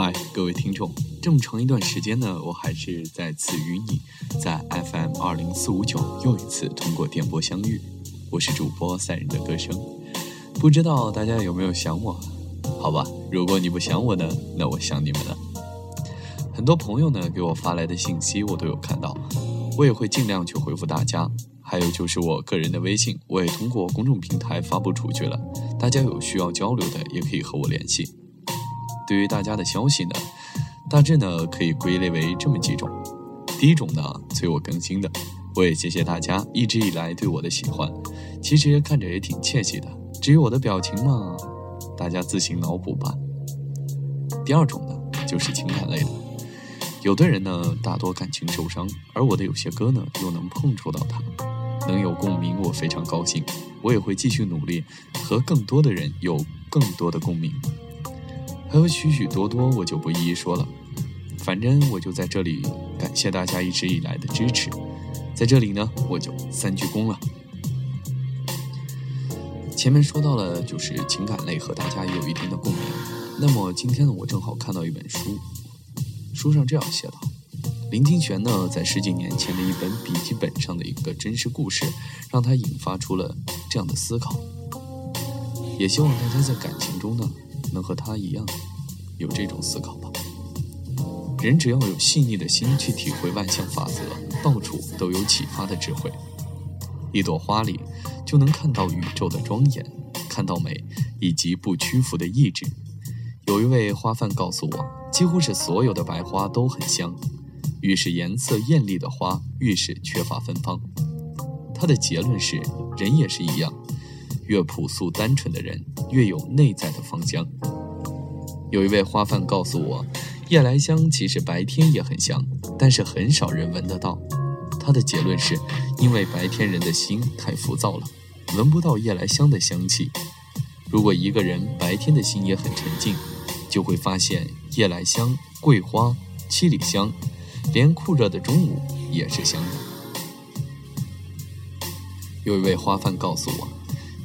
嗨，各位听众，这么长一段时间呢，我还是再次与你在 FM 二零四五九又一次通过电波相遇。我是主播赛人的歌声，不知道大家有没有想我？好吧，如果你不想我呢，那我想你们了。很多朋友呢给我发来的信息我都有看到，我也会尽量去回复大家。还有就是我个人的微信，我也通过公众平台发布出去了，大家有需要交流的也可以和我联系。对于大家的消息呢，大致呢可以归类为这么几种。第一种呢，催我更新的，我也谢谢大家一直以来对我的喜欢，其实看着也挺窃喜的。至于我的表情嘛，大家自行脑补吧。第二种呢，就是情感类的，有的人呢大多感情受伤，而我的有些歌呢又能碰触到他，能有共鸣，我非常高兴。我也会继续努力，和更多的人有更多的共鸣。还有许许多多，我就不一一说了。反正我就在这里感谢大家一直以来的支持，在这里呢，我就三鞠躬了。前面说到了，就是情感类和大家有一定的共鸣。那么今天呢，我正好看到一本书，书上这样写道：林清玄呢，在十几年前的一本笔记本上的一个真实故事，让他引发出了这样的思考。也希望大家在感情中呢。能和他一样有这种思考吧。人只要有细腻的心去体会万象法则，到处都有启发的智慧。一朵花里就能看到宇宙的庄严，看到美以及不屈服的意志。有一位花贩告诉我，几乎是所有的白花都很香，越是颜色艳丽的花，越是缺乏芬芳。他的结论是，人也是一样。越朴素单纯的人，越有内在的芳香。有一位花贩告诉我，夜来香其实白天也很香，但是很少人闻得到。他的结论是，因为白天人的心太浮躁了，闻不到夜来香的香气。如果一个人白天的心也很沉静，就会发现夜来香、桂花、七里香，连酷热的中午也是香的。有一位花贩告诉我。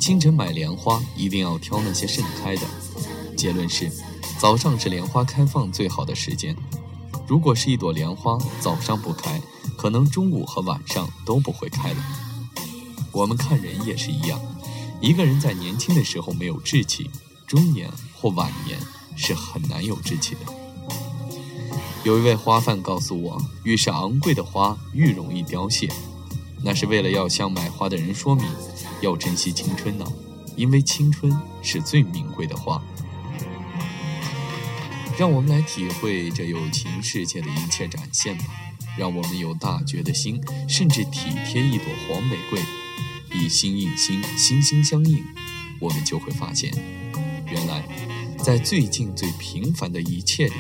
清晨买莲花，一定要挑那些盛开的。结论是，早上是莲花开放最好的时间。如果是一朵莲花早上不开，可能中午和晚上都不会开了。我们看人也是一样，一个人在年轻的时候没有志气，中年或晚年是很难有志气的。有一位花贩告诉我，越是昂贵的花，越容易凋谢。那是为了要向买花的人说明，要珍惜青春呢，因为青春是最名贵的花。让我们来体会这友情世界的一切展现吧。让我们有大觉的心，甚至体贴一朵黄玫瑰，以心印心，心心相印，我们就会发现，原来在最近最平凡的一切里，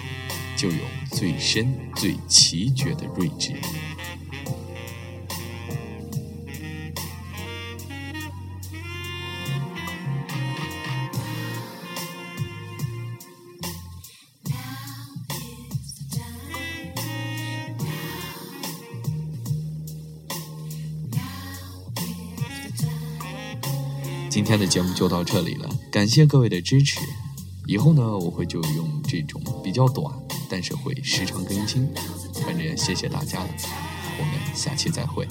就有最深最奇绝的睿智。今天的节目就到这里了，感谢各位的支持。以后呢，我会就用这种比较短，但是会时常更新。反正谢谢大家了，我们下期再会。